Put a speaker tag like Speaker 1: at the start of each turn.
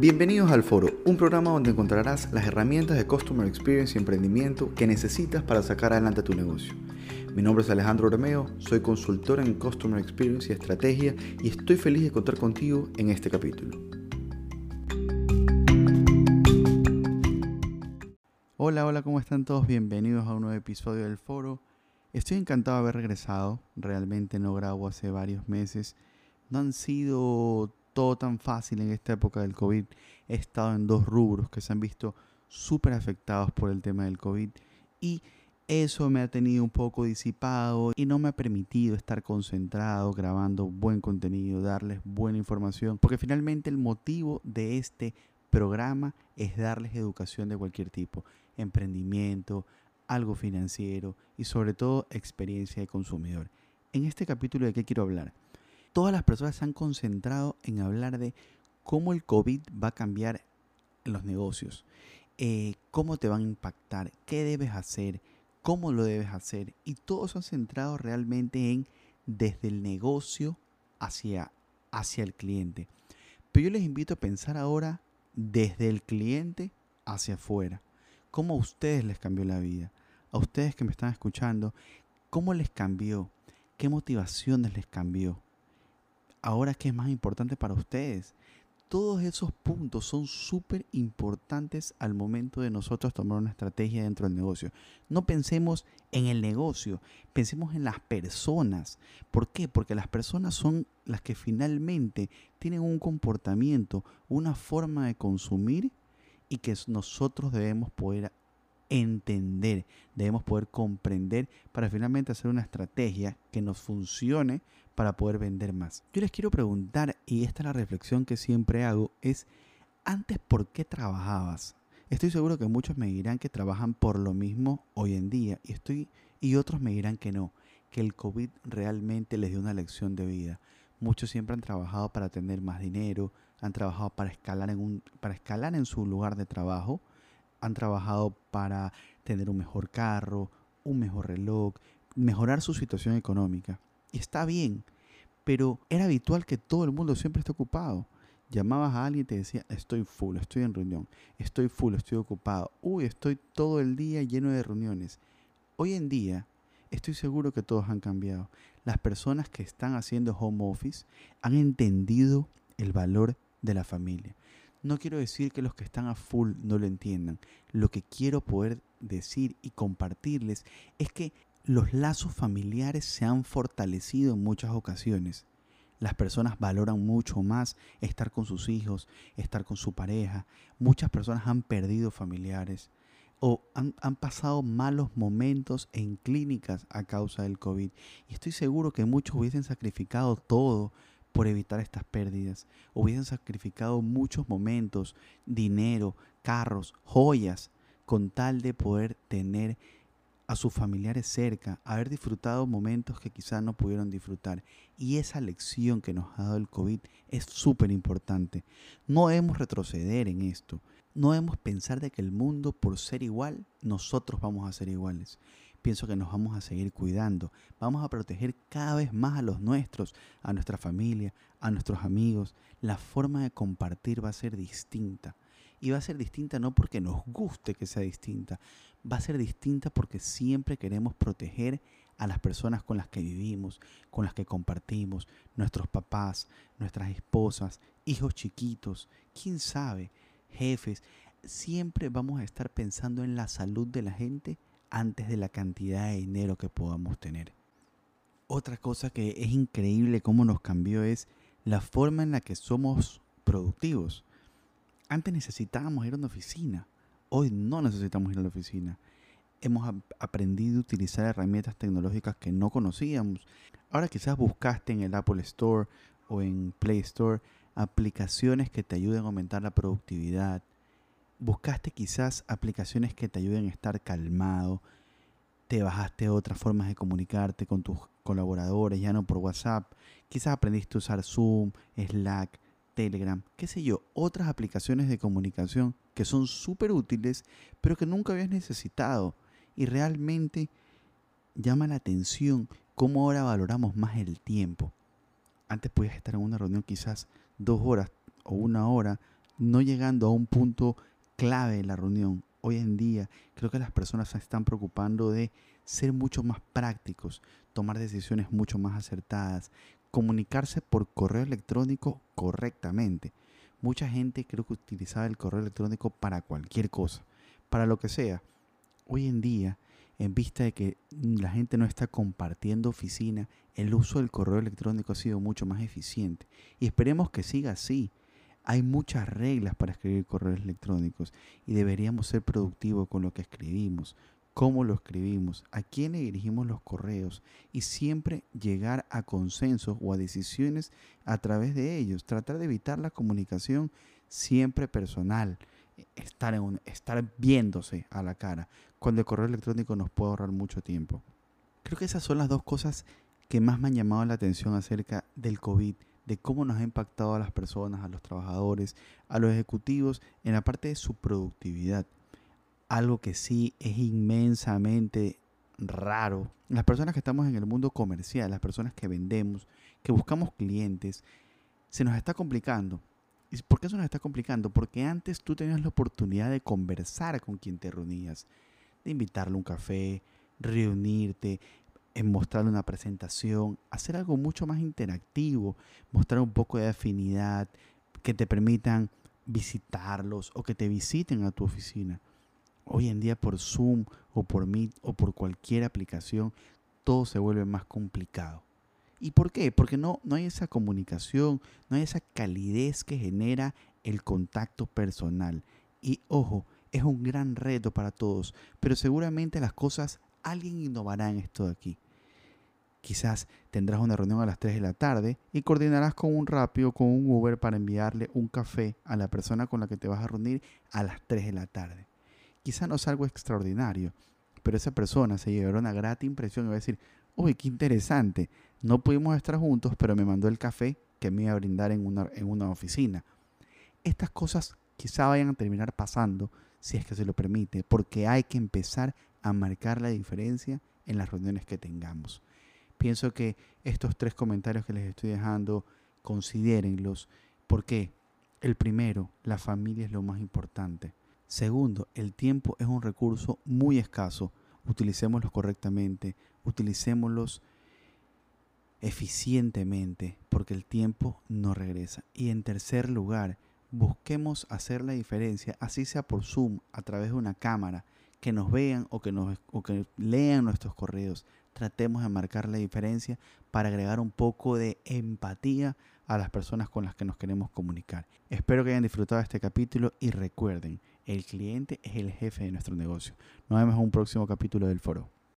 Speaker 1: Bienvenidos al Foro, un programa donde encontrarás las herramientas de Customer Experience y emprendimiento que necesitas para sacar adelante tu negocio. Mi nombre es Alejandro Romeo, soy consultor en Customer Experience y Estrategia y estoy feliz de contar contigo en este capítulo. Hola, hola, ¿cómo están todos? Bienvenidos a un nuevo episodio del Foro. Estoy encantado de haber regresado, realmente no grabo hace varios meses. No han sido todo tan fácil en esta época del COVID. He estado en dos rubros que se han visto súper afectados por el tema del COVID y eso me ha tenido un poco disipado y no me ha permitido estar concentrado grabando buen contenido, darles buena información, porque finalmente el motivo de este programa es darles educación de cualquier tipo, emprendimiento, algo financiero y sobre todo experiencia de consumidor. En este capítulo de qué quiero hablar? Todas las personas se han concentrado en hablar de cómo el COVID va a cambiar los negocios, eh, cómo te van a impactar, qué debes hacer, cómo lo debes hacer. Y todos se han centrado realmente en desde el negocio hacia, hacia el cliente. Pero yo les invito a pensar ahora desde el cliente hacia afuera. ¿Cómo a ustedes les cambió la vida? A ustedes que me están escuchando, ¿cómo les cambió? ¿Qué motivaciones les cambió? Ahora qué es más importante para ustedes. Todos esos puntos son súper importantes al momento de nosotros tomar una estrategia dentro del negocio. No pensemos en el negocio, pensemos en las personas. ¿Por qué? Porque las personas son las que finalmente tienen un comportamiento, una forma de consumir y que nosotros debemos poder entender, debemos poder comprender para finalmente hacer una estrategia que nos funcione para poder vender más. Yo les quiero preguntar, y esta es la reflexión que siempre hago, es, antes, ¿por qué trabajabas? Estoy seguro que muchos me dirán que trabajan por lo mismo hoy en día y, estoy, y otros me dirán que no, que el COVID realmente les dio una lección de vida. Muchos siempre han trabajado para tener más dinero, han trabajado para escalar en, un, para escalar en su lugar de trabajo, han trabajado para tener un mejor carro, un mejor reloj, mejorar su situación económica. Y está bien, pero era habitual que todo el mundo siempre esté ocupado. Llamabas a alguien y te decía, estoy full, estoy en reunión, estoy full, estoy ocupado, uy, estoy todo el día lleno de reuniones. Hoy en día, estoy seguro que todos han cambiado. Las personas que están haciendo home office han entendido el valor de la familia. No quiero decir que los que están a full no lo entiendan. Lo que quiero poder decir y compartirles es que los lazos familiares se han fortalecido en muchas ocasiones. Las personas valoran mucho más estar con sus hijos, estar con su pareja. Muchas personas han perdido familiares o han, pasado malos momentos en clínicas a causa del COVID. Y estoy seguro que muchos hubiesen sacrificado todo por evitar estas pérdidas. Hubiesen sacrificado muchos momentos, dinero, carros, joyas, con tal de poder tener a sus familiares cerca, haber disfrutado momentos que quizás no pudieron disfrutar. Y esa lección que nos ha dado el COVID es súper importante. No debemos retroceder en esto. No debemos pensar de que el mundo, por ser igual, nosotros vamos a ser iguales. Pienso que nos vamos a seguir cuidando. Vamos a proteger cada vez más a los nuestros, a nuestra familia, a nuestros amigos. La forma de compartir va a ser distinta. Y va a ser distinta no porque nos guste que sea distinta, va a ser distinta porque siempre queremos proteger a las personas con las que vivimos, con las que compartimos, nuestros papás, nuestras esposas, hijos chiquitos, quién sabe, jefes. Siempre vamos a estar pensando en la salud de la gente antes de la cantidad de dinero que podamos tener. Otra cosa que es increíble cómo nos cambió es la forma en la que somos productivos. Antes necesitábamos ir a una oficina, hoy no necesitamos ir a la oficina. Hemos aprendido a utilizar herramientas tecnológicas que no conocíamos. Ahora quizás buscaste en el Apple Store o en Play Store aplicaciones que te ayuden a aumentar la productividad. Buscaste quizás aplicaciones que te ayuden a estar calmado. Te bajaste otras formas de comunicarte con tus colaboradores, ya no por WhatsApp. Quizás aprendiste a usar Zoom, Slack, Telegram, qué sé yo, otras aplicaciones de comunicación que son súper útiles, pero que nunca habías necesitado. Y realmente llama la atención cómo ahora valoramos más el tiempo. Antes podías estar en una reunión quizás dos horas o una hora no llegando a un punto clave de la reunión. Hoy en día creo que las personas se están preocupando de ser mucho más prácticos, tomar decisiones mucho más acertadas, comunicarse por correo electrónico correctamente. Mucha gente creo que utilizaba el correo electrónico para cualquier cosa, para lo que sea. Hoy en día, en vista de que la gente no está compartiendo oficina, el uso del correo electrónico ha sido mucho más eficiente. Y esperemos que siga así. Hay muchas reglas para escribir correos electrónicos y deberíamos ser productivos con lo que escribimos, cómo lo escribimos, a quién le dirigimos los correos y siempre llegar a consensos o a decisiones a través de ellos. Tratar de evitar la comunicación siempre personal, estar, estar viéndose a la cara. Cuando el correo electrónico nos puede ahorrar mucho tiempo. Creo que esas son las dos cosas que más me han llamado la atención acerca del COVID de cómo nos ha impactado a las personas, a los trabajadores, a los ejecutivos en la parte de su productividad. Algo que sí es inmensamente raro. Las personas que estamos en el mundo comercial, las personas que vendemos, que buscamos clientes, se nos está complicando. ¿Y por qué se nos está complicando? Porque antes tú tenías la oportunidad de conversar con quien te reunías, de invitarle un café, reunirte, en mostrarle una presentación, hacer algo mucho más interactivo, mostrar un poco de afinidad, que te permitan visitarlos o que te visiten a tu oficina. Hoy en día por Zoom o por Meet o por cualquier aplicación, todo se vuelve más complicado. ¿Y por qué? Porque no, no hay esa comunicación, no hay esa calidez que genera el contacto personal. Y ojo, es un gran reto para todos, pero seguramente las cosas, alguien innovará en esto de aquí. Quizás tendrás una reunión a las 3 de la tarde y coordinarás con un rápido, con un Uber para enviarle un café a la persona con la que te vas a reunir a las 3 de la tarde. Quizás no es algo extraordinario, pero esa persona se llevará una grata impresión y va a decir, uy, qué interesante, no pudimos estar juntos, pero me mandó el café que me iba a brindar en una, en una oficina. Estas cosas quizá vayan a terminar pasando, si es que se lo permite, porque hay que empezar a marcar la diferencia en las reuniones que tengamos. Pienso que estos tres comentarios que les estoy dejando, considérenlos. porque El primero, la familia es lo más importante. Segundo, el tiempo es un recurso muy escaso. Utilicémoslos correctamente, utilicémoslos eficientemente, porque el tiempo no regresa. Y en tercer lugar, busquemos hacer la diferencia, así sea por Zoom, a través de una cámara, que nos vean o que, nos, o que lean nuestros correos, tratemos de marcar la diferencia para agregar un poco de empatía a las personas con las que nos queremos comunicar. Espero que hayan disfrutado este capítulo y recuerden, el cliente es el jefe de nuestro negocio. Nos vemos en un próximo capítulo del foro.